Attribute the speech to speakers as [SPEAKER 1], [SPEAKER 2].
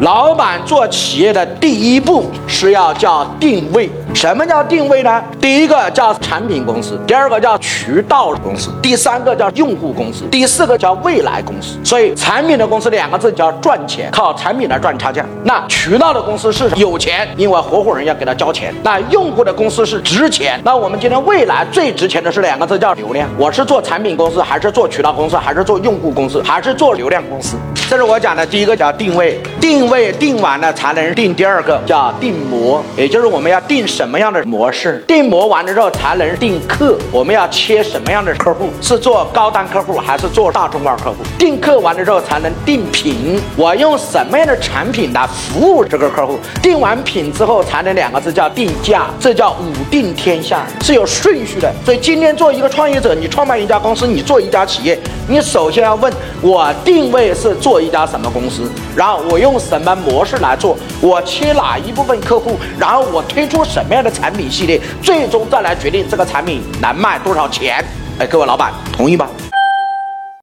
[SPEAKER 1] 老板做企业的第一步是要叫定位。什么叫定位呢？第一个叫产品公司，第二个叫渠道公司，第三个叫用户公司，第四个叫未来公司。所以，产品的公司两个字叫赚钱，靠产品来赚差价。那渠道的公司是有钱，因为合伙人要给他交钱。那用户的公司是值钱。那我们今天未来最值钱的是两个字叫流量。我是做产品公司，还是做渠道公司，还是做用户公司，还是做流量公司？这是我讲的第一个叫定位，定位定完了才能定第二个叫定模，也就是我们要定什什么样的模式，定模完了之后才能定客，我们要切什么样的客户，是做高端客户还是做大众化客户？定客完了之后才能定品，我用什么样的产品来服务这个客户？定完品之后才能两个字叫定价，这叫五定天下，是有顺序的。所以今天做一个创业者，你创办一家公司，你做一家企业，你首先要问我定位是做。一家什么公司，然后我用什么模式来做，我切哪一部分客户，然后我推出什么样的产品系列，最终再来决定这个产品能卖多少钱。哎，各位老板同意吗？